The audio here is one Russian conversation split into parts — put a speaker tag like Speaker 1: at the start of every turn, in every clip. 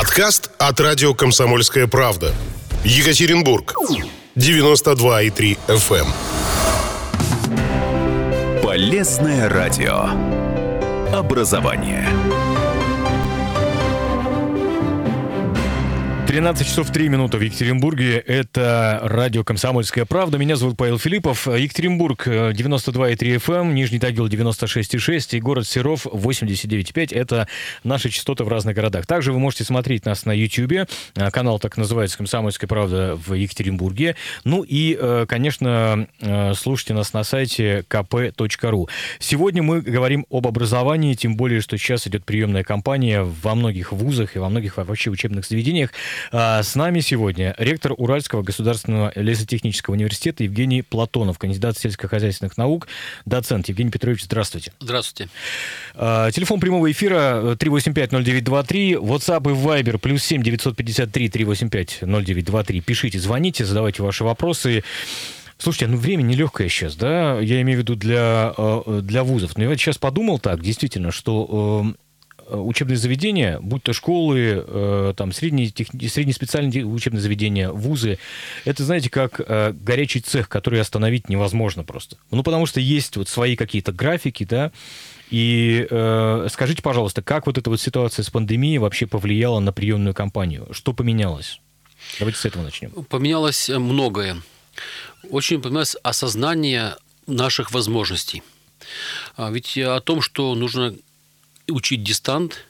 Speaker 1: Подкаст от радио «Комсомольская правда». Екатеринбург. 92,3 FM.
Speaker 2: эм. Полезное радио. Образование.
Speaker 3: 13 часов 3 минуты в Екатеринбурге. Это радио «Комсомольская правда». Меня зовут Павел Филиппов. Екатеринбург 92,3 FM, эм, Нижний Тагил 96,6 и город Серов 89,5. Это наши частоты в разных городах. Также вы можете смотреть нас на YouTube. Канал так называется «Комсомольская правда» в Екатеринбурге. Ну и, э, конечно, э, слушайте нас на сайте kp.ru. Сегодня мы говорим об образовании, тем более, что сейчас идет приемная кампания во многих вузах и во многих вообще учебных заведениях. А, с нами сегодня ректор Уральского государственного лесотехнического университета Евгений Платонов, кандидат сельскохозяйственных наук, доцент. Евгений Петрович, здравствуйте.
Speaker 4: Здравствуйте.
Speaker 3: А, телефон прямого эфира 385-0923, WhatsApp и Viber плюс 7 953 385 0923. Пишите, звоните, задавайте ваши вопросы. Слушайте, ну время нелегкое сейчас, да, я имею в виду для, э, для вузов. Но я сейчас подумал так, действительно, что Э, учебные заведения, будь то школы, э, там, средние, тех, средние специальные учебные заведения, вузы, это, знаете, как э, горячий цех, который остановить невозможно просто. Ну, потому что есть вот свои какие-то графики, да, и э, скажите, пожалуйста, как вот эта вот ситуация с пандемией вообще повлияла на приемную кампанию? Что поменялось? Давайте с этого начнем.
Speaker 4: Поменялось многое. Очень поменялось осознание наших возможностей. А ведь о том, что нужно учить дистант,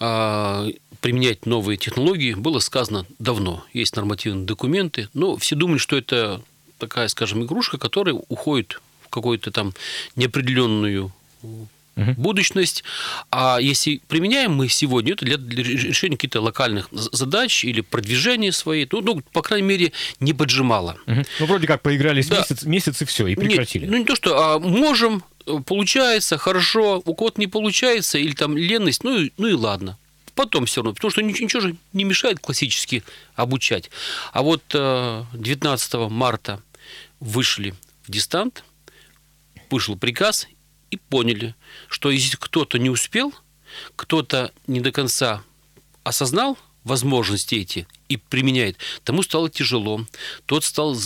Speaker 4: а, применять новые технологии было сказано давно. Есть нормативные документы, но все думают, что это такая, скажем, игрушка, которая уходит в какую-то там неопределенную будущность. А если применяем мы сегодня, это для, для решения каких-то локальных задач или продвижения своей, ну, ну по крайней мере, не поджимало.
Speaker 3: Угу. Ну, вроде как поигрались да. месяц, месяц и все, и прекратили.
Speaker 4: Нет, ну, не то, что а можем, получается, хорошо, у кого-то не получается, или там ленность, ну и, ну и ладно. Потом все равно, потому что ничего же не мешает классически обучать. А вот 19 э, марта вышли в дистант, вышел приказ, и поняли, что если кто-то не успел, кто-то не до конца осознал возможности эти и применяет, тому стало тяжело, тот стал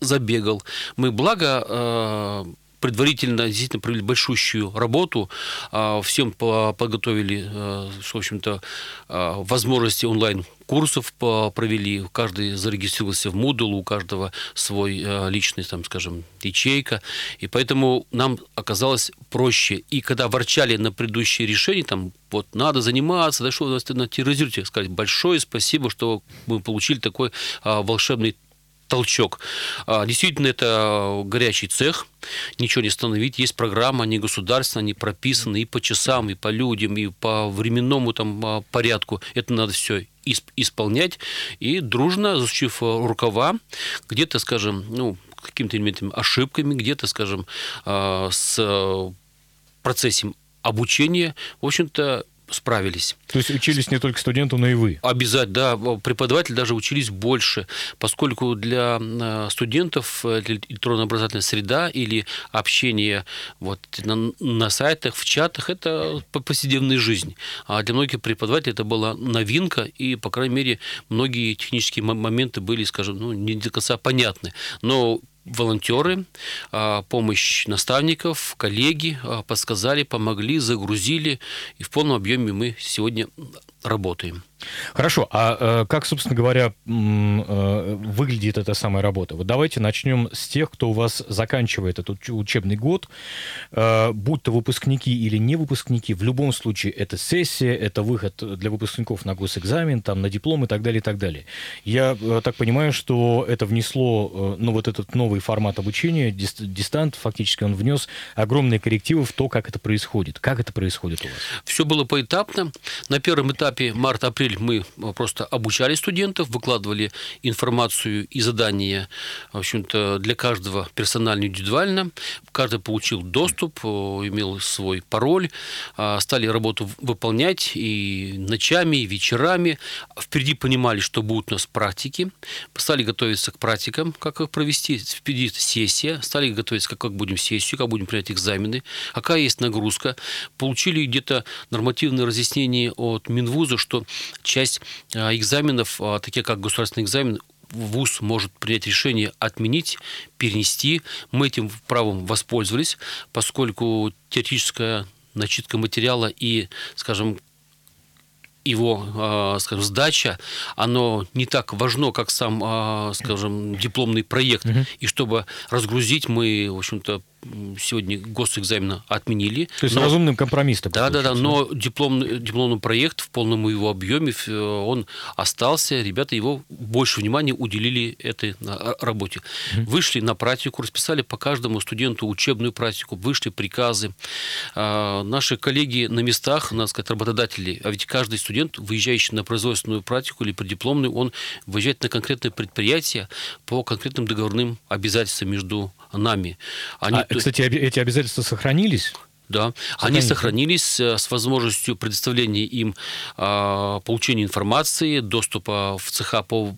Speaker 4: забегал. Мы благо э, предварительно действительно провели большущую работу, а, всем подготовили, э, в общем-то, а, возможности онлайн курсов провели, каждый зарегистрировался в Moodle, у каждого свой э, личный, там, скажем, ячейка, и поэтому нам оказалось проще. И когда ворчали на предыдущие решения, там, вот надо заниматься, да что вы нас терроризируете, сказать большое спасибо, что мы получили такой а, волшебный толчок. А, действительно, это горячий цех, ничего не остановить. Есть программа, они государственные, они прописаны и по часам, и по людям, и по временному там, а, порядку. Это надо все исполнять и дружно, засучив рукава, где-то, скажем, ну, какими-то элементами ошибками, где-то, скажем, а, с процессом обучения, в общем-то, справились.
Speaker 3: То есть учились не только студенты, но и вы?
Speaker 4: Обязательно, да. Преподаватели даже учились больше, поскольку для э, студентов э, электронно-образовательная среда или общение вот на, на сайтах, в чатах – это повседневная жизнь. А для многих преподавателей это была новинка, и, по крайней мере, многие технические моменты были, скажем, ну, не до конца понятны. Но волонтеры, а, помощь наставников, коллеги а, подсказали, помогли, загрузили, и в полном объеме мы сегодня работаем.
Speaker 3: Хорошо, а э, как, собственно говоря, э, выглядит эта самая работа? Вот давайте начнем с тех, кто у вас заканчивает этот учебный год, э, будь то выпускники или не выпускники, в любом случае это сессия, это выход для выпускников на госэкзамен, там, на диплом и так далее, и так далее. Я так понимаю, что это внесло, ну, вот этот новый формат обучения, дистант, фактически он внес огромные коррективы в то, как это происходит. Как это происходит у вас?
Speaker 4: Все было поэтапно. На первом этапе март-апрель мы э, просто обучали студентов, выкладывали информацию и задания, в общем-то, для каждого персонально, индивидуально. Каждый получил доступ, э, имел свой пароль, а, стали работу выполнять и ночами, и вечерами. Впереди понимали, что будут у нас практики, стали готовиться к практикам, как их провести. Впереди сессия, стали готовиться, как, будем сессию, как будем принять экзамены, какая есть нагрузка. Получили где-то нормативные разъяснения от Минвуза, вуза, что часть экзаменов, такие как государственный экзамен, ВУЗ может принять решение отменить, перенести. Мы этим правом воспользовались, поскольку теоретическая начитка материала и, скажем, его, а, скажем, сдача, оно не так важно, как сам, скажем, дипломный проект. Угу. И чтобы разгрузить, мы, в общем-то, сегодня госэкзамена отменили.
Speaker 3: То есть но, разумным компромисс такой.
Speaker 4: Да, да, да, но дипломный, дипломный проект в полном его объеме, он остался, ребята его больше внимания уделили этой работе. Угу. Вышли на практику, расписали по каждому студенту учебную практику, вышли приказы. А, наши коллеги на местах, надо сказать, работодатели, а ведь каждый студент, выезжающий на производственную практику или преддипломную, он выезжает на конкретное предприятие по конкретным договорным обязательствам между нами.
Speaker 3: Они, а, кстати, эти обязательства сохранились?
Speaker 4: Да, они сохранились э, с возможностью предоставления им э, получения информации, доступа в цеха по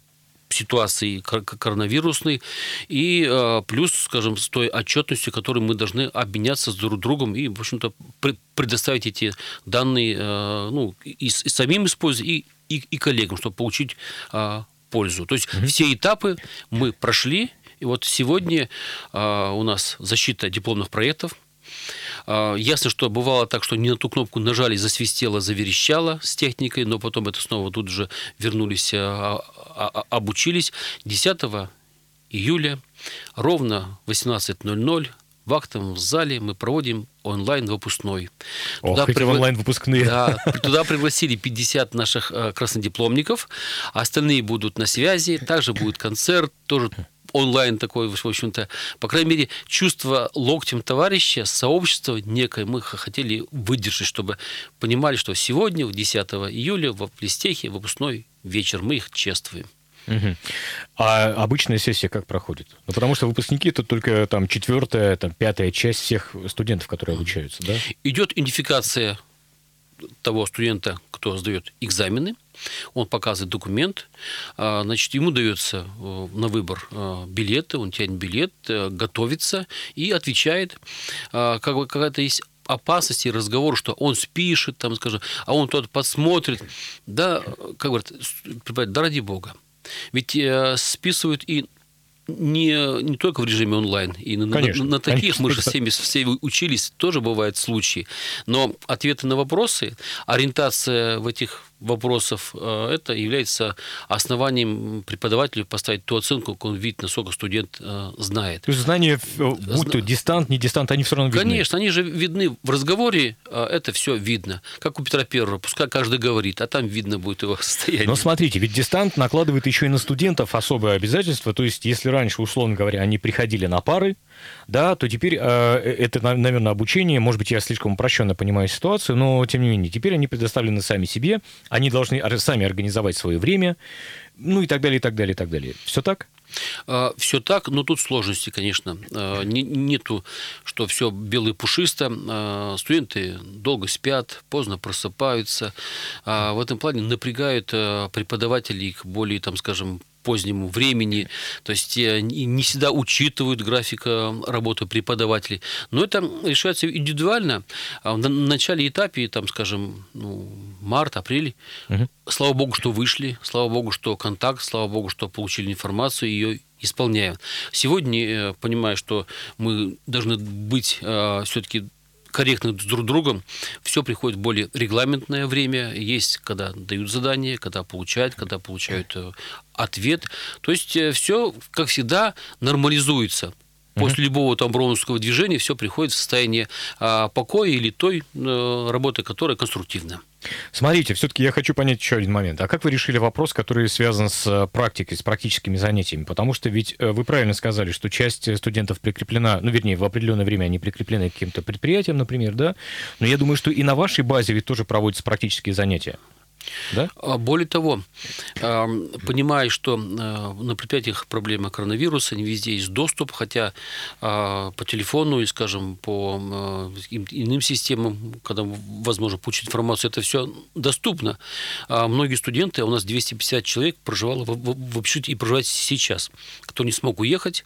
Speaker 4: ситуации коронавирусной и э, плюс, скажем, с той отчетностью, которой мы должны обменяться с друг другом и, в общем-то, предоставить эти данные э, ну, и, самим использовать, и, и, и коллегам, чтобы получить э, пользу. То есть mm-hmm. все этапы мы прошли, и вот сегодня а, у нас защита дипломных проектов. А, ясно, что бывало так, что не на ту кнопку нажали, засвистело, заверещало с техникой, но потом это снова тут же вернулись, а, обучились. 10 июля ровно 18.00 в актовом зале мы проводим онлайн-выпускной.
Speaker 3: Ох, туда пригла... онлайн-выпускные.
Speaker 4: Да, туда пригласили 50 наших краснодипломников, остальные будут на связи, также будет концерт, тоже онлайн такой, в общем-то, по крайней мере, чувство локтем товарища, сообщества некое мы хотели выдержать, чтобы понимали, что сегодня, в 10 июля, в Плестехе, выпускной вечер, мы их чествуем.
Speaker 3: Угу. А обычная сессия как проходит? Ну, потому что выпускники это только там четвертая, там пятая часть всех студентов, которые обучаются, да?
Speaker 4: Идет идентификация того студента, кто сдает экзамены, он показывает документ, а, значит, ему дается э, на выбор э, билеты, он тянет билет, э, готовится и отвечает. А, как бы какая-то есть опасность и разговор, что он спишет, там, скажем, а он тот подсмотрит. Да, как говорят, да ради бога. Ведь списывают и не, не только в режиме онлайн. И конечно, на, на таких конечно. мы же всеми, все учились, тоже бывают случаи. Но ответы на вопросы, ориентация в этих вопросов, э, это является основанием преподавателю поставить ту оценку, как он видит, насколько студент э, знает.
Speaker 3: То есть знания, э, будь то дистант, не дистант, они все равно видны?
Speaker 4: Конечно, они же видны. В разговоре это все видно. Как у Петра Первого, пускай каждый говорит, а там видно будет его состояние.
Speaker 3: Но смотрите, ведь дистант накладывает еще и на студентов особые обязательства. То есть, если раньше, условно говоря, они приходили на пары, да, то теперь э, это, наверное, обучение, может быть, я слишком упрощенно понимаю ситуацию, но, тем не менее, теперь они предоставлены сами себе, они должны сами организовать свое время, ну и так далее, и так далее, и так далее. Все так?
Speaker 4: А, все так, но тут сложности, конечно. А, нету, что все белое пушисто. А, студенты долго спят, поздно просыпаются. В этом плане напрягают преподавателей их более, там, скажем, позднему времени, то есть э, не всегда учитывают графика работы преподавателей. Но это решается индивидуально. А на начале этапе, там, скажем, ну, март, апрель, угу. слава богу, что вышли, слава богу, что контакт, слава богу, что получили информацию, ее исполняют. Сегодня, э, понимая, что мы должны быть э, все-таки корректны друг с другом, все приходит в более регламентное время. Есть, когда дают задание, когда получают, когда получают э, ответ. То есть э, все, как всегда, нормализуется. После любого там броуновского движения все приходит в состояние а, покоя или той а, работы, которая конструктивна.
Speaker 3: Смотрите, все-таки я хочу понять еще один момент. А как вы решили вопрос, который связан с э, практикой, с практическими занятиями? Потому что ведь э, вы правильно сказали, что часть студентов прикреплена, ну, вернее, в определенное время они прикреплены к каким-то предприятиям, например, да? Но я думаю, что и на вашей базе ведь тоже проводятся практические занятия. Да?
Speaker 4: А, более того, понимая, что а, на предприятиях проблема коронавируса, не везде есть доступ, хотя а, по телефону и, скажем, по иным системам, когда возможно получить информацию, это все доступно. Многие студенты, у нас 250 человек проживало в общежитии и проживают сейчас, кто не смог уехать,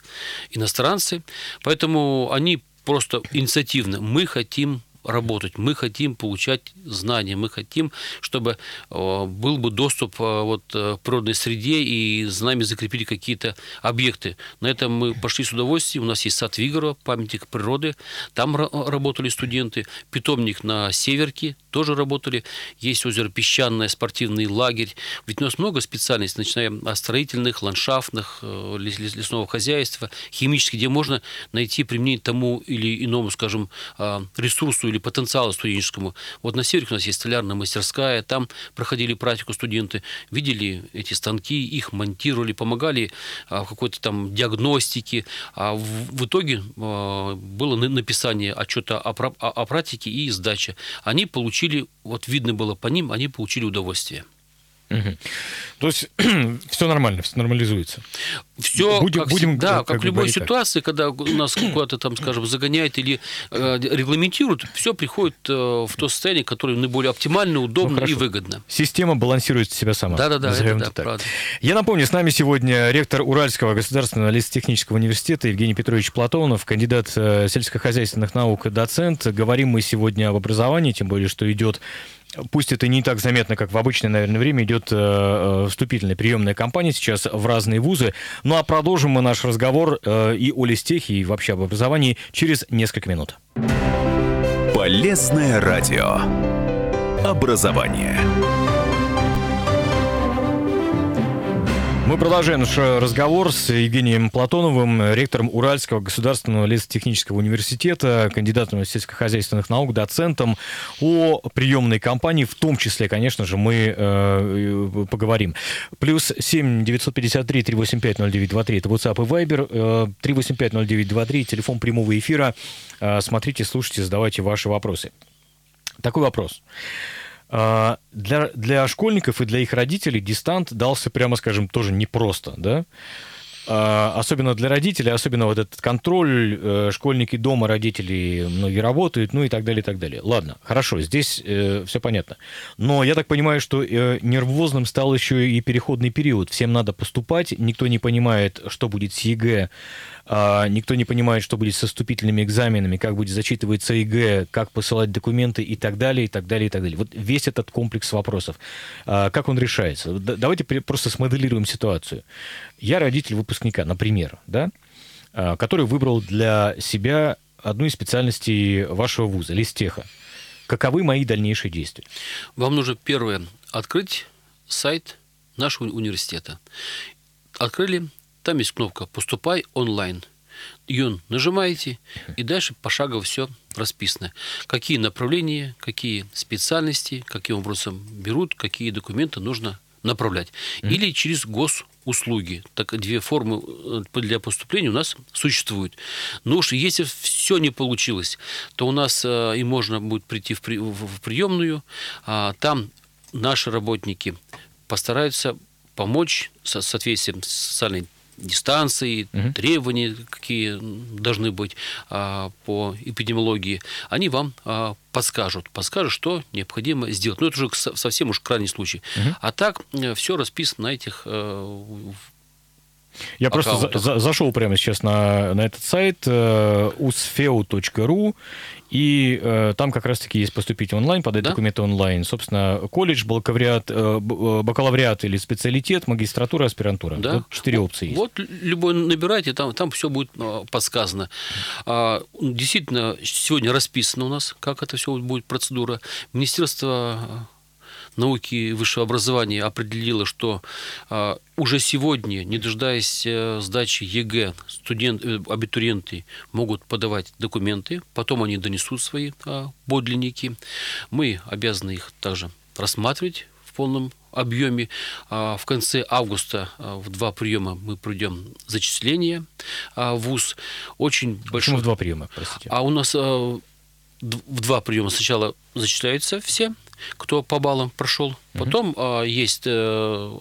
Speaker 4: иностранцы, поэтому они просто инициативно, мы хотим работать, мы хотим получать знания, мы хотим, чтобы э, был бы доступ э, вот, э, к природной среде и за нами закрепили какие-то объекты. На этом мы пошли с удовольствием. У нас есть сад Вигорова, памятник природы, там работали студенты, питомник на Северке, тоже работали. Есть озеро Песчаное, спортивный лагерь. Ведь у нас много специальностей, начиная от строительных, ландшафтных, лесного хозяйства, химических, где можно найти применение тому или иному, скажем, ресурсу или потенциалу студенческому. Вот на Севере у нас есть столярная мастерская, там проходили практику студенты, видели эти станки, их монтировали, помогали а, в какой-то там диагностике. А в итоге а, было написание отчета о практике и сдача. Они получили, вот видно было по ним, они получили удовольствие.
Speaker 3: Угу. То есть все нормально, все нормализуется.
Speaker 4: Все, будем, как, будем, да, как, как в любой ситуации, так. когда нас куда-то там, скажем, загоняют или э, регламентируют, все приходит э, в то состояние, которое наиболее оптимально, удобно ну, и выгодно.
Speaker 3: Система балансирует себя сама.
Speaker 4: Да, да, да, это, да так. правда.
Speaker 3: Я напомню, с нами сегодня ректор Уральского государственного лесотехнического университета Евгений Петрович Платонов, кандидат э, сельскохозяйственных наук и доцент. Говорим мы сегодня об образовании, тем более, что идет Пусть это не так заметно, как в обычное, наверное, время, идет э, э, вступительная приемная кампания сейчас в разные вузы. Ну а продолжим мы наш разговор э, и о листехе, и вообще об образовании через несколько минут.
Speaker 2: Полезное радио. Образование.
Speaker 3: Мы продолжаем наш разговор с Евгением Платоновым, ректором Уральского государственного лесотехнического университета, кандидатом сельскохозяйственных наук, доцентом о приемной кампании, в том числе, конечно же, мы э, поговорим. Плюс 7 953 385 0923 это WhatsApp и Viber, э, 385 0923 телефон прямого эфира. Э, смотрите, слушайте, задавайте ваши вопросы. Такой вопрос. А, для, для школьников и для их родителей дистант дался, прямо скажем, тоже непросто, да? А, особенно для родителей, особенно вот этот контроль, э, школьники дома, родители многие работают, ну и так далее, и так далее. Ладно, хорошо, здесь э, все понятно. Но я так понимаю, что э, нервозным стал еще и переходный период. Всем надо поступать, никто не понимает, что будет с ЕГЭ, а, никто не понимает, что будет со вступительными экзаменами, как будет зачитываться ЕГЭ, как посылать документы и так далее, и так далее, и так далее. Вот весь этот комплекс вопросов. А, как он решается? Давайте просто смоделируем ситуацию. Я родитель выпускника, например, да, а, который выбрал для себя одну из специальностей вашего вуза, лестеха. Каковы мои дальнейшие действия?
Speaker 4: Вам нужно первое открыть сайт нашего университета. Открыли, там есть кнопка «Поступай онлайн». Ее нажимаете, и дальше пошагово все расписано. Какие направления, какие специальности, каким образом берут, какие документы нужно направлять. Или через госуслуги. Так две формы э, для поступления у нас существуют. Но уж если все не получилось, то у нас э, и можно будет прийти в, при, в приемную, а там наши работники постараются помочь со соответствием с социальной дистанции, угу. требования, какие должны быть а, по эпидемиологии, они вам а, подскажут, подскажут, что необходимо сделать. Но это уже совсем уж крайний случай. Угу. А так э, все расписано на этих э,
Speaker 3: я аккаунтах. просто за, зашел прямо сейчас на, на этот сайт э, usfeu.ru и э, там как раз-таки есть поступить онлайн, подать да? документы онлайн. Собственно, колледж, бакалавриат, э, э, бакалавриат или специалитет, магистратура, аспирантура. Да? Вот четыре опции есть.
Speaker 4: Вот любой набирайте, там, там все будет э, подсказано. А, действительно, сегодня расписано у нас, как это все будет процедура. Министерство науки и высшего образования определило, что а, уже сегодня, не дожидаясь э, сдачи ЕГЭ, студент, э, абитуриенты могут подавать документы, потом они донесут свои а, подлинники. Мы обязаны их также рассматривать в полном объеме. А, в конце августа в два приема мы пройдем зачисление в ВУЗ. Очень
Speaker 3: Почему большой... в два приема, простите?
Speaker 4: А у нас в два приема сначала зачисляются все, кто по баллам прошел. Потом а, есть э,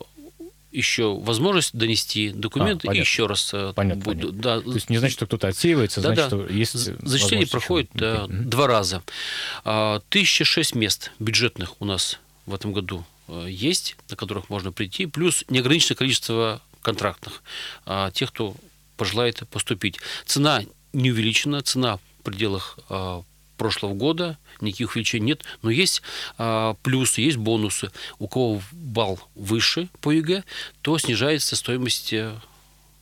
Speaker 4: еще возможность донести документы а, и еще раз
Speaker 3: э, понятно, буду, понятно. Да. То есть не значит, что кто-то отсеивается, да, значит, да. что есть
Speaker 4: Зачисление проходит да, угу. два раза. 1006 а, мест бюджетных у нас в этом году э, есть, на которых можно прийти, плюс неограниченное количество контрактных, а, тех, кто пожелает поступить. Цена не увеличена, цена в пределах прошлого года, никаких увеличений нет, но есть а, плюсы, есть бонусы. У кого балл выше по ЕГЭ, то снижается стоимость э,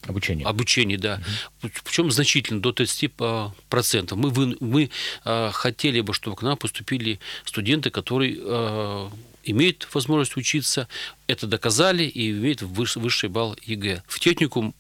Speaker 3: Обучение.
Speaker 4: Обучение, да. Угу. Причем значительно, до 30%. процентов. Мы, вы, мы э, хотели бы, чтобы к нам поступили студенты, которые э, имеют возможность учиться, это доказали и имеют высший балл ЕГЭ. В техникум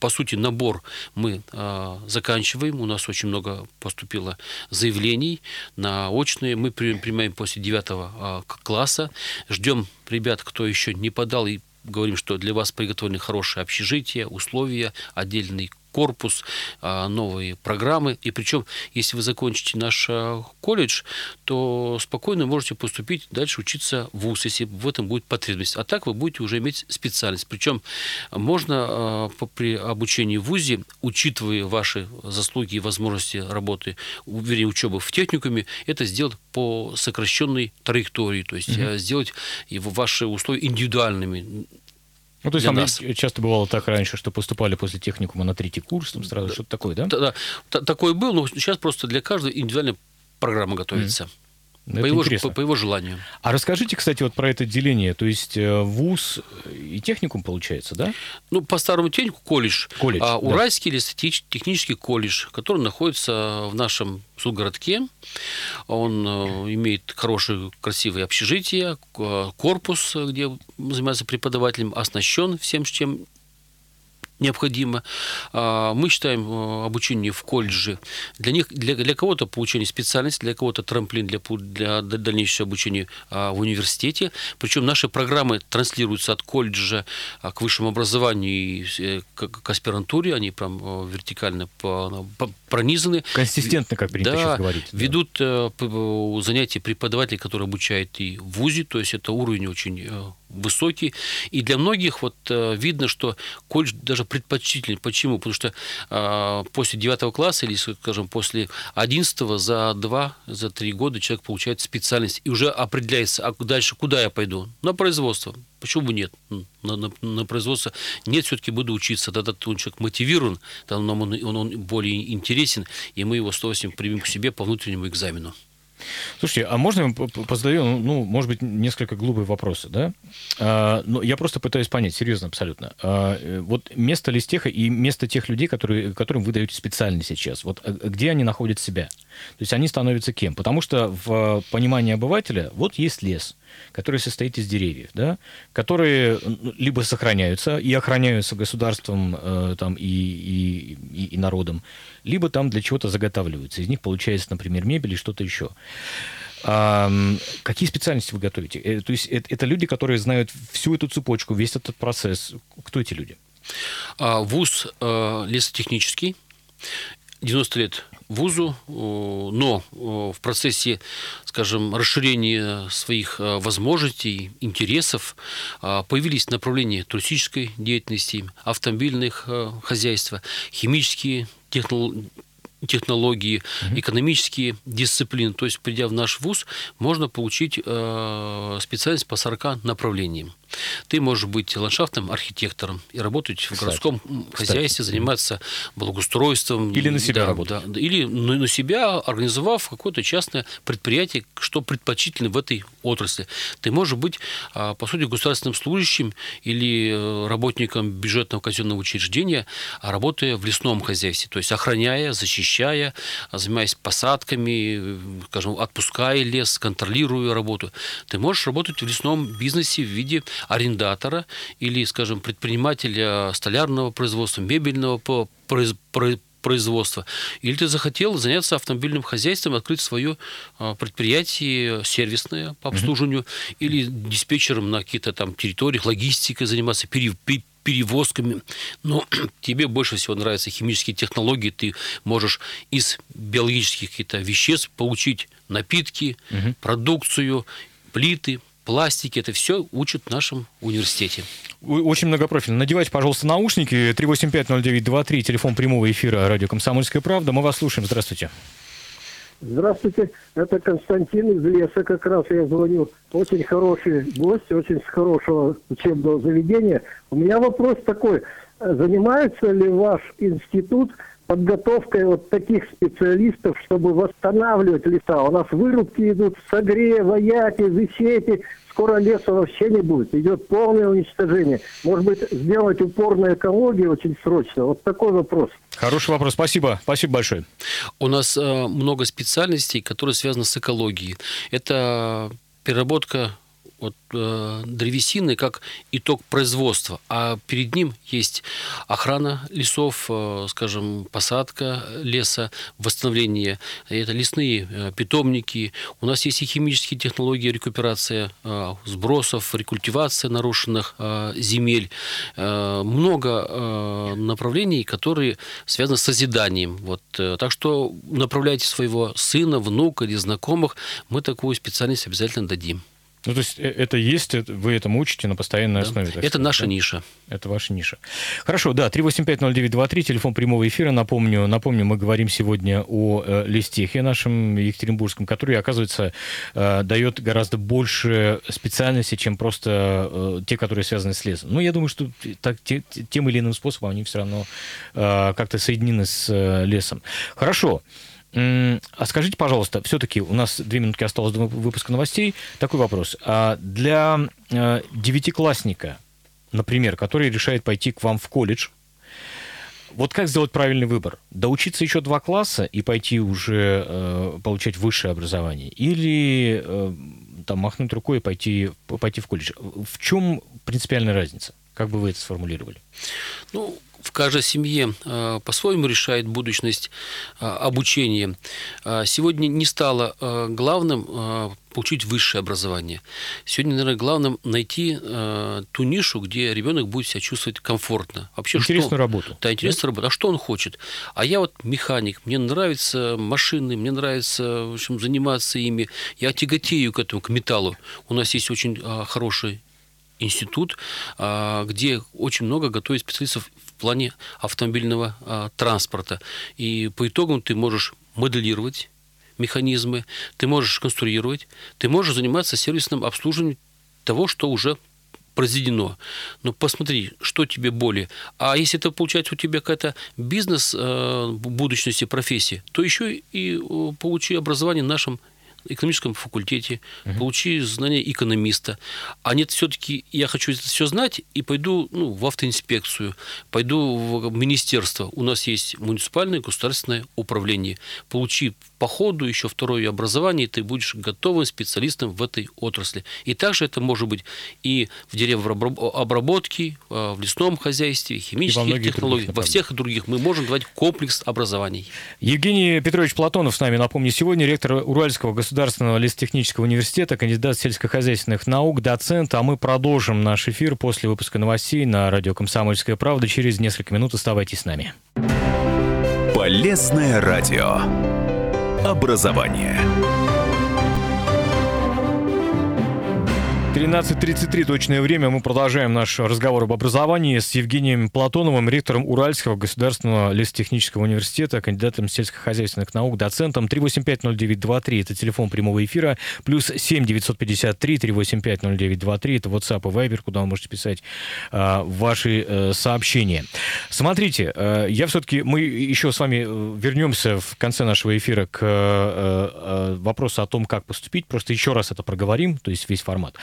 Speaker 4: по сути, набор мы э, заканчиваем. У нас очень много поступило заявлений на очные. Мы принимаем после 9 э, класса. Ждем ребят, кто еще не подал и говорим, что для вас приготовлены хорошие общежития, условия, отдельный корпус, а, новые программы. И причем, если вы закончите наш а, колледж, то спокойно можете поступить дальше учиться в ВУЗ, если в этом будет потребность. А так вы будете уже иметь специальность. Причем можно а, при обучении в ВУЗе, учитывая ваши заслуги и возможности работы, вернее, учебы в техникуме, это сделать по сокращенной траектории, то есть угу. сделать его, ваши условия индивидуальными
Speaker 3: ну, то есть там нас. часто бывало так раньше, что поступали после техникума на третий курс, там сразу да, что-то такое, да?
Speaker 4: Да, да, такое было, но сейчас просто для каждой индивидуальная программа готовится. Mm. По его, по, по его желанию.
Speaker 3: А расскажите, кстати, вот про это деление. То есть э, ВУЗ и техникум получается, да?
Speaker 4: Ну, по старому технику колледж. колледж а, да. Уральский лесотехнический колледж, который находится в нашем судгородке. Он э, имеет хорошее, красивое общежитие, корпус, где занимается преподавателем, оснащен всем, чем необходимо. А, мы считаем э, обучение в колледже для них для, для кого-то получение специальности, для кого-то трамплин для, для дальнейшего обучения а, в университете. Причем наши программы транслируются от колледжа а, к высшему образованию и э, к, аспирантуре, они прям э, вертикально пронизаны.
Speaker 3: Консистентно, как принято
Speaker 4: да,
Speaker 3: сейчас говорить.
Speaker 4: Да. Ведут занятия преподавателей, которые обучают и в ВУЗе, то есть это уровень очень высокий. И для многих вот видно, что колледж даже предпочтительнее. Почему? Потому что э, после 9 класса или, скажем, после 11 за 2, за 3 года человек получает специальность и уже определяется, а дальше куда я пойду? На производство. Почему бы нет? На, на, на производство. Нет, все-таки буду учиться. Тогда он человек мотивирован, тогда он, он, он более интересен, и мы его с удовольствием примем к себе по внутреннему экзамену.
Speaker 3: Слушайте, а можно я позадаю, ну, ну, может быть, несколько глупые вопросы, да? А, но я просто пытаюсь понять, серьезно, абсолютно. А, э, вот место листеха и место тех людей, которые, которым вы даете специально сейчас, вот а, где они находят себя? То есть они становятся кем? Потому что в понимании обывателя вот есть лес, который состоит из деревьев, да, которые ну, либо сохраняются и охраняются государством э, там, и, и, и, и народом, либо там для чего-то заготавливаются. Из них получается, например, мебель и что-то еще. А, какие специальности вы готовите? Э, то есть это, это люди, которые знают всю эту цепочку, весь этот процесс. Кто эти люди?
Speaker 4: А, ВУЗ э, лесотехнический, 90 лет вузу, но в процессе, скажем, расширения своих э, возможностей, интересов появились направления туристической деятельности, автомобильных хозяйства, химические технологии, угу. экономические дисциплины. То есть, придя в наш вуз, можно получить э, специальность по 40 направлениям. Ты можешь быть ландшафтным архитектором и работать в городском хозяйстве, Кстати. заниматься благоустройством.
Speaker 3: Или на себя да, работать.
Speaker 4: Да, или на себя, организовав какое-то частное предприятие, что предпочтительно в этой отрасли. Ты можешь быть, а, по сути, государственным служащим или э, работником бюджетного казенного учреждения, работая в лесном хозяйстве, то есть охраняя, защищая, занимаясь посадками, э, скажем, отпуская лес, контролируя работу. Ты можешь работать в лесном бизнесе в виде арендатора или, скажем, предпринимателя столярного производства, мебельного производства. Или ты захотел заняться автомобильным хозяйством, открыть свое а, предприятие сервисное по обслуживанию, mm-hmm. или диспетчером на какие-то там территориях, логистикой заниматься, перевозками. Но тебе больше всего нравятся химические технологии. Ты можешь из биологических каких-то веществ получить напитки, угу. продукцию, плиты, пластики, это все учат в нашем университете.
Speaker 3: Очень многопрофильно. Надевайте, пожалуйста, наушники. 3850923, телефон прямого эфира радио «Комсомольская правда». Мы вас слушаем. Здравствуйте.
Speaker 5: Здравствуйте, это Константин из леса, как раз я звонил. Очень хороший гость, очень с хорошего учебного заведения. У меня вопрос такой, занимается ли ваш институт подготовкой вот таких специалистов, чтобы восстанавливать леса. У нас вырубки идут в Согре, Ваяте, Высете. Скоро леса вообще не будет. Идет полное уничтожение. Может быть, сделать упор на экологию очень срочно? Вот такой вопрос.
Speaker 3: Хороший вопрос. Спасибо. Спасибо большое.
Speaker 4: У нас э, много специальностей, которые связаны с экологией. Это переработка вот, э, древесины как итог производства, а перед ним есть охрана лесов, э, скажем, посадка леса, восстановление, это лесные э, питомники, у нас есть и химические технологии рекуперация э, сбросов, рекультивация нарушенных э, земель, э, много э, направлений, которые связаны с созиданием. Вот, э, так что направляйте своего сына, внука или знакомых, мы такую специальность обязательно дадим.
Speaker 3: Ну, то есть э, это есть, вы этому учите на постоянной
Speaker 4: Да.
Speaker 3: основе.
Speaker 4: Это
Speaker 3: сказать,
Speaker 4: наша
Speaker 3: да?
Speaker 4: ниша.
Speaker 3: Это ваша ниша. Хорошо, да, 3850923, телефон прямого эфира. Напомню, напомню, мы говорим сегодня о э, листехе нашем екатеринбургском, который, оказывается, э, дает гораздо больше специальностей, чем просто э, те, которые связаны с лесом. Ну, я думаю, что так, те- те- тем или иным способом они все равно э, как-то соединены с э, лесом. Хорошо. М, А скажите, пожалуйста, все-таки у нас две минутки осталось до выпуска новостей. Такой вопрос. А для э, девятиклассника, например, который решает пойти к вам в колледж, вот как сделать правильный выбор? Доучиться еще два класса и пойти уже э, получать высшее образование? Или э, там махнуть рукой и пойти, пойти в колледж? В чем принципиальная разница? Как бы вы это сформулировали?
Speaker 4: Ну, в каждой семье э, по-своему решает будущность э, обучения. Э, сегодня не стало э, главным э, получить высшее образование. Сегодня, наверное, главным найти э, ту нишу, где ребенок будет себя чувствовать комфортно. Вообще,
Speaker 3: Интересную
Speaker 4: что...
Speaker 3: работу.
Speaker 4: Да, интересная работа. А что он хочет? А я вот механик, мне нравятся машины, мне нравится в общем, заниматься ими. Я тяготею к этому, к металлу. У нас есть очень а, хороший институт, а, где очень много готовят специалистов в плане автомобильного а, транспорта. И по итогам ты можешь моделировать механизмы, ты можешь конструировать, ты можешь заниматься сервисным обслуживанием того, что уже произведено. Но посмотри, что тебе более. А если это получается у тебя какая-то бизнес э, будущности профессии, то еще и получи образование в нашем экономическом факультете, получи знания экономиста. А нет, все-таки я хочу это все знать и пойду ну, в автоинспекцию, пойду в министерство. У нас есть муниципальное государственное управление. Получи по ходу еще второе образование, и ты будешь готовым специалистом в этой отрасли. И также это может быть и в деревообработке, э, в лесном хозяйстве, химических технологиях,
Speaker 3: других
Speaker 4: во всех других. Мы можем давать комплекс образований.
Speaker 3: Евгений Петрович Платонов с нами, напомню, сегодня ректор Уральского государственного лесотехнического университета, кандидат сельскохозяйственных наук, доцент. А мы продолжим наш эфир после выпуска новостей на радио «Комсомольская правда». Через несколько минут оставайтесь с нами.
Speaker 2: Полезное радио. Образование.
Speaker 3: 13.33 точное время. Мы продолжаем наш разговор об образовании с Евгением Платоновым, ректором Уральского государственного лесотехнического университета, кандидатом сельскохозяйственных наук, доцентом. 3850923 – это телефон прямого эфира. Плюс 7 953 385 0923 – это WhatsApp и Viber, куда вы можете писать а, ваши э, сообщения. Смотрите, э, я все-таки, мы еще с вами э, вернемся в конце нашего эфира к э, э, вопросу о том, как поступить. Просто еще раз это проговорим, то есть весь формат.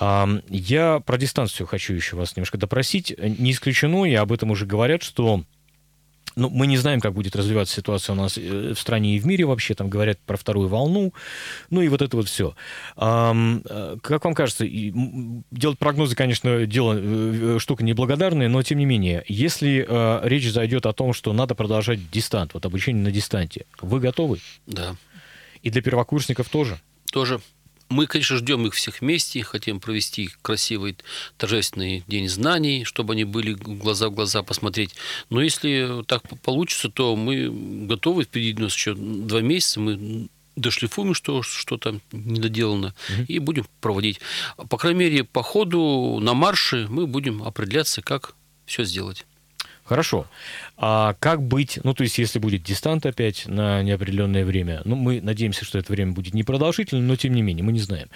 Speaker 3: Я про дистанцию хочу еще вас немножко допросить. Не исключено, и об этом уже говорят, что ну, мы не знаем, как будет развиваться ситуация у нас э, в стране и в мире вообще. Там говорят про вторую волну. Ну и вот это вот все. Как вам кажется, делать прогнозы, конечно, дело э, э, штука неблагодарная, но тем не менее, если э, речь зайдет о том, что надо продолжать дистант, вот обучение на дистанте, вы готовы?
Speaker 4: Да.
Speaker 3: И для первокурсников тоже?
Speaker 4: тоже. Мы, конечно, ждем их всех вместе, хотим провести красивый торжественный день знаний, чтобы они были глаза в глаза посмотреть. Но если так получится, то мы готовы, впереди у нас еще два месяца, мы дошлифуем, что, что там недоделано, и будем проводить. По крайней мере, по ходу на марше мы будем определяться, как все сделать.
Speaker 3: Хорошо. А как быть, ну, то есть, если будет дистант опять на неопределенное время, ну, мы надеемся, что это время будет непродолжительным, но тем не менее, мы не знаем.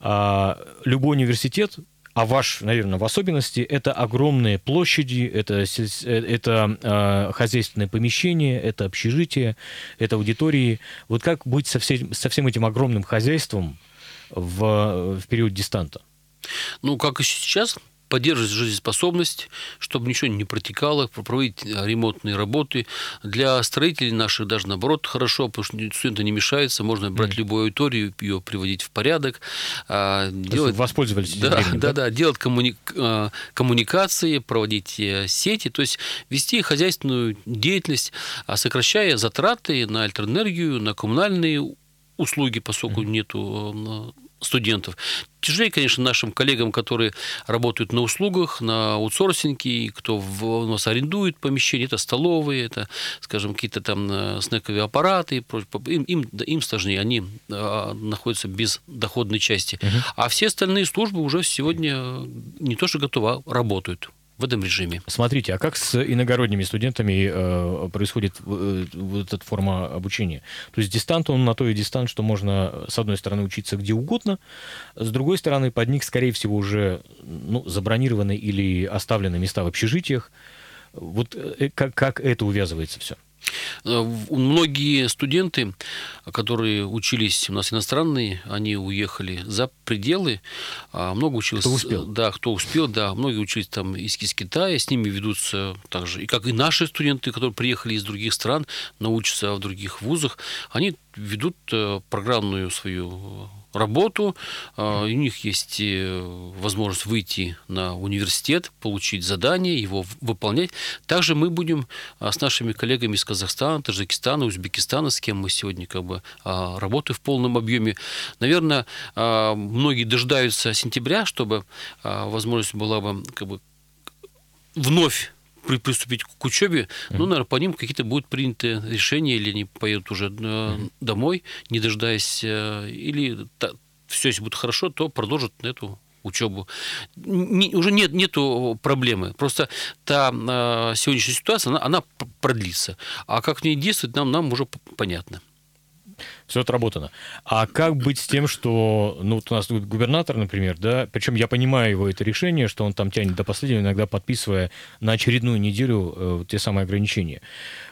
Speaker 3: А, любой университет а ваш, наверное, в особенности, это огромные площади, это, э, это э, хозяйственное помещение, это общежитие, это аудитории. Вот как быть со, всем со всем этим огромным хозяйством в, в период дистанта?
Speaker 4: Ну, как и сейчас, поддерживать жизнеспособность, чтобы ничего не протекало, проводить э, ремонтные работы. Для строителей наших даже наоборот хорошо, потому что студенты не мешаются, можно брать mm. любую аудиторию, ее приводить в порядок.
Speaker 3: А, делать... Воспользовались
Speaker 4: да, временем, да, да, да, делать коммуни... А, коммуникации, проводить э, сети, то есть вести хозяйственную деятельность, а сокращая затраты на электроэнергию, на коммунальные услуги, поскольку mm. нету э, студентов. Тяжелее, конечно, нашим коллегам, которые работают на услугах, на аутсорсинге, кто в, у нас арендует помещение, это столовые, это, скажем, какие-то там э, снековые аппараты, им, им, им сложнее, они а, находятся без доходной части. Угу. А все остальные службы уже сегодня не то что готовы, а работают в этом режиме.
Speaker 3: Смотрите, а как с иногородними студентами э, происходит э, вот эта форма обучения? То есть дистант, он на то и дистант, что можно, с одной стороны, учиться где угодно, с другой стороны, под них, скорее всего, уже ну, забронированы или оставлены места в общежитиях. Вот э, как, как это увязывается все?
Speaker 4: Э, многие студенты, которые учились у нас иностранные, они уехали за пределы. А много училось.
Speaker 3: Кто успел?
Speaker 4: Да, кто успел, да. Многие учились там из, из Китая, с ними ведутся также, и как и наши студенты, которые приехали из других стран, научатся в других вузах, они ведут э, программную свою работу, а, у них есть э, возможность выйти на университет, получить задание, его выполнять. Также мы будем а, с нашими коллегами из Казахстана, Таджикистана, Узбекистана, с кем мы сегодня как бы а, работаем в полном объеме. Наверное, многие дожидаются сентября, чтобы возможность была бы как бы вновь приступить к учебе, ну, наверное, по ним какие-то будут приняты решения, или они поедут уже э, домой, не дожидаясь, э, или все, если будет хорошо, то продолжат эту учебу. Не, уже нет нету проблемы. Просто та э, сегодняшняя ситуация, она, она продлится. А как в ней действовать, нам, нам уже понятно
Speaker 3: все отработано. А как быть с тем, что, ну, вот у нас губернатор, например, да, причем я понимаю его это решение, что он там тянет до последнего, иногда подписывая на очередную неделю э, те самые ограничения.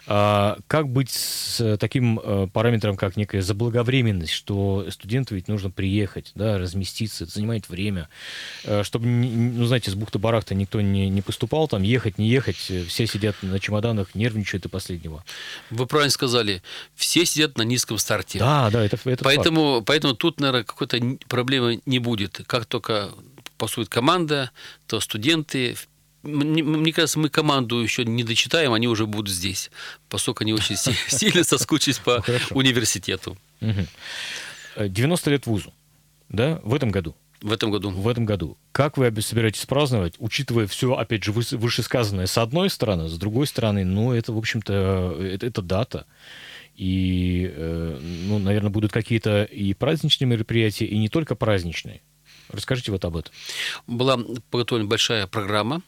Speaker 3: А как быть с таким э, параметром, как некая заблаговременность, что студенту ведь нужно приехать, да, разместиться, это занимает время, э, чтобы, ну, знаете, с бухты-барахта никто не, не поступал, там, ехать, не ехать, все сидят на чемоданах, нервничают до последнего.
Speaker 4: Вы правильно сказали, все сидят на низком старте.
Speaker 3: Да, да, это, это
Speaker 4: поэтому, факт. поэтому тут, наверное, какой-то проблемы не будет. Как только поступит команда, то студенты мне, мне кажется, мы команду еще не дочитаем, они уже будут здесь, поскольку они очень сильно соскучились по университету.
Speaker 3: 90 лет вузу, да, в этом году?
Speaker 4: В этом году.
Speaker 3: В этом году. Как вы собираетесь праздновать, учитывая все, опять же, вышесказанное с одной стороны, с другой стороны, ну, это, в общем-то, это, это дата. И, э, ну, наверное, будут какие-то и праздничные мероприятия, и не только праздничные. Расскажите вот об этом.
Speaker 4: Была подготовлена большая программа.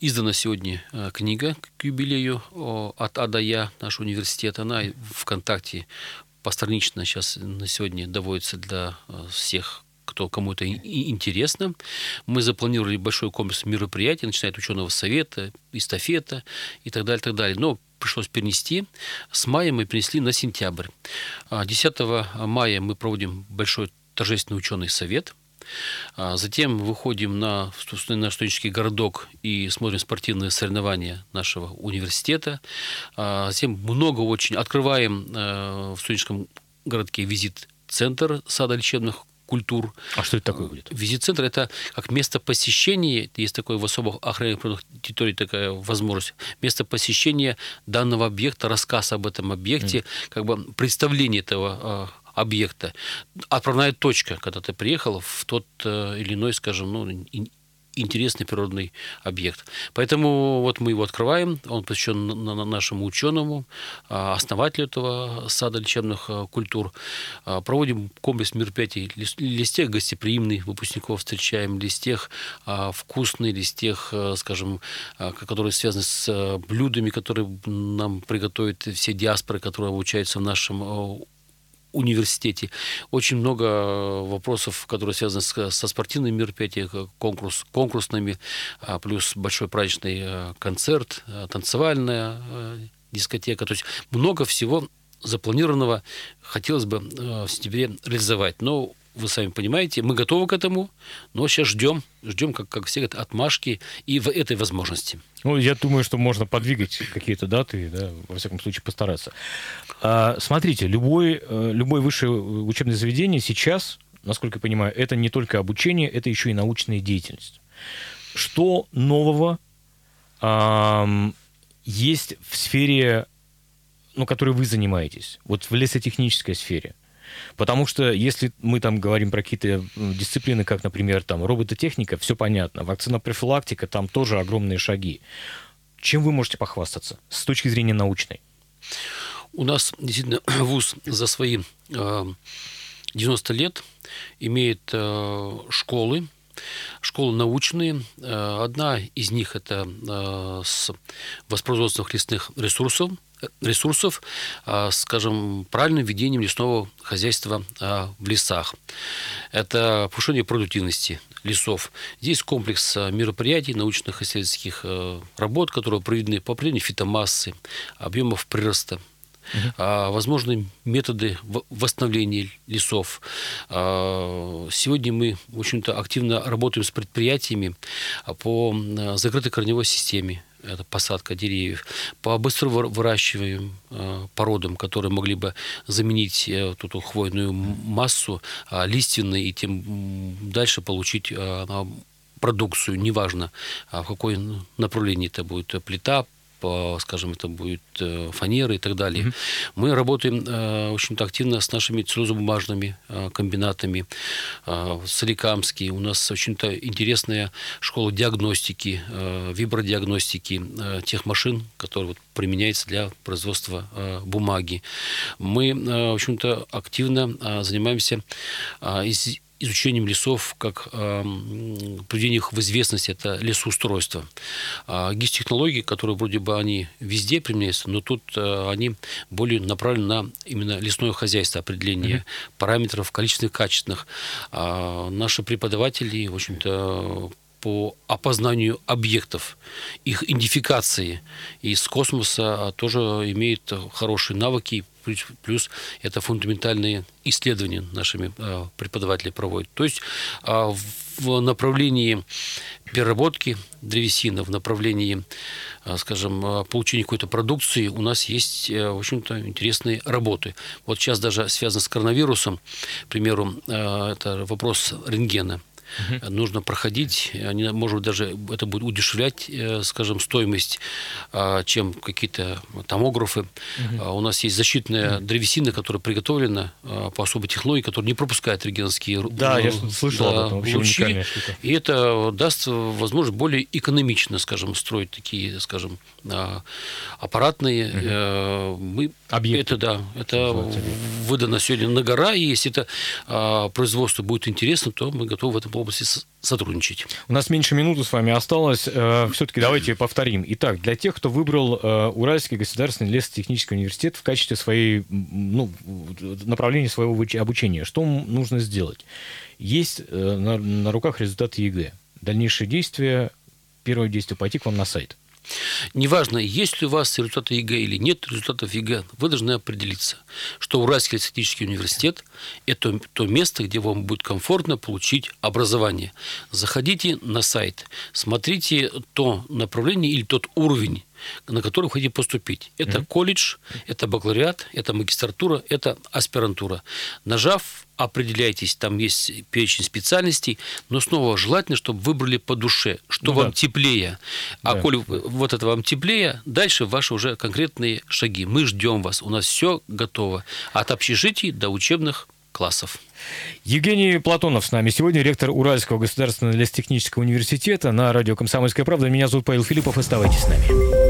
Speaker 4: Издана сегодня э, книга к юбилею от А до Я, наш университет. Она ВКонтакте постранично сейчас на сегодня доводится для э, всех кто кому это интересно. Мы запланировали большой комплекс мероприятий, начиная от ученого совета, эстафета и так далее, так далее. Но пришлось перенести. С мая мы перенесли на сентябрь. 10 а мая мы проводим большой торжественный ученый совет. А затем выходим на, на студенческий городок и смотрим спортивные соревнования нашего университета. А затем много очень открываем в студенческом городке визит-центр сада лечебных культур.
Speaker 3: А что это такое будет?
Speaker 4: Визит-центр – это как место посещения, есть такое в особых охранных территориях такая возможность, место посещения данного объекта, рассказ об этом объекте, mm. как бы представление этого а, объекта. Отправная точка, когда ты приехал в тот э, или иной, скажем, ну, интересный природный объект. Поэтому вот мы его открываем, он посвящен нашему ученому, а, основателю этого сада лечебных а, культур. А, проводим комплекс мероприятий листех гостеприимных выпускников встречаем, листех вкусный, листех, скажем, которые связаны с блюдами, которые нам приготовят все диаспоры, которые обучаются в нашем университете. Очень много э, вопросов, которые связаны со спортивными мероприятиями, конкурс, конкурсными, а, плюс большой праздничный э, концерт, э, танцевальная дискотека. То есть много всего запланированного хотелось бы в сентябре реализовать. Но вы сами понимаете, мы готовы к этому, но сейчас ждем, ждем, как, как все говорят, отмашки и в этой возможности.
Speaker 3: Ну, я думаю, что можно подвигать какие-то даты, да, во всяком случае постараться. А, смотрите, любой, э, любое высшее учебное заведение сейчас, насколько я понимаю, это не только обучение, это еще и научная деятельность. Что нового а, есть в сфере, ну, которой вы занимаетесь, вот в лесотехнической сфере? Потому что если мы там говорим про какие-то дисциплины, как, например, там робототехника, все понятно. Вакцинопрофилактика, там тоже огромные шаги. Чем вы можете похвастаться с точки зрения научной?
Speaker 4: У нас действительно ВУЗ за свои 90 э, лет имеет э, школы, школы научные. Э, одна из них это с воспроизводственных лесных ресурсов – ресурсов, а, скажем, правильным ведением лесного хозяйства а, в лесах. Это повышение продуктивности лесов. Здесь комплекс а, мероприятий, научных исследовательских работ, которые проведены по определению фитомассы, объемов прироста, угу. возможны методы восстановления лесов. Сегодня мы, в общем-то, активно работаем с предприятиями по закрытой корневой системе это посадка деревьев, по быстро выращиваемым э, породам, которые могли бы заменить э, эту хвойную массу а, лиственной и тем дальше получить э, продукцию, неважно, а в какой направлении это будет плита, по, скажем, это будет э, фанеры и так далее. Mm-hmm. Мы работаем, э, общем-то, активно с нашими целлюлозобумажными э, комбинатами. Соликамский. У нас, общем-то, интересная школа диагностики, вибродиагностики тех машин, которые вот применяются для производства бумаги. Мы, в общем-то, активно занимаемся из изучением лесов, как э, приведение их в известность, это лесоустройство. А гистехнологии, которые вроде бы они везде применяются, но тут э, они более направлены на именно лесное хозяйство, определение mm-hmm. параметров количественных, качественных. А наши преподаватели, в общем-то, по опознанию объектов, их идентификации из космоса тоже имеют хорошие навыки плюс это фундаментальные исследования нашими а, преподаватели проводят. То есть а, в направлении переработки древесины, в направлении, а, скажем, получения какой-то продукции у нас есть, э, в общем-то, интересные работы. Вот сейчас даже связано с коронавирусом, к примеру, это вопрос рентгена – угу. нужно проходить. Они, может быть, даже это будет удешевлять, э, скажем, стоимость, а, чем какие-то томографы. Угу. У нас есть защитная угу. древесина, которая приготовлена а, по особой технологии, которая не пропускает рентгеновские
Speaker 3: Да, я слышал да, об этом. Вообще
Speaker 4: лучи. И это даст возможность более экономично, скажем, строить такие, скажем, аппаратные. Угу. Мы Объекты. Это да, это выдано сегодня на гора, и если это производство будет интересно, то мы готовы в этом области сотрудничать.
Speaker 3: У нас меньше минуты с вами осталось. Э, Все-таки давайте повторим. Итак, для тех, кто выбрал э, Уральский государственный лесотехнический университет в качестве своей, ну, направления своего обучения, что нужно сделать? Есть э, на, на руках результаты ЕГЭ. Дальнейшие действия, первое действие пойти к вам на сайт.
Speaker 4: Неважно, есть ли у вас результаты ЕГЭ или нет результатов ЕГЭ, вы должны определиться, что Уральский лесотехнический университет – это то место, где вам будет комфортно получить образование. Заходите на сайт, смотрите то направление или тот уровень, на который вы хотите поступить. Это mm-hmm. колледж, это бакалавриат, это магистратура, это аспирантура. Нажав определяйтесь, там есть перечень специальностей, но снова желательно, чтобы выбрали по душе, что ну, вам да. теплее. А да. коли вот это вам теплее, дальше ваши уже конкретные шаги. Мы ждем вас, у нас все готово. От общежитий до учебных классов.
Speaker 3: Евгений Платонов с нами сегодня, ректор Уральского государственного лесотехнического университета на радио «Комсомольская правда». Меня зовут Павел Филиппов. Оставайтесь с нами.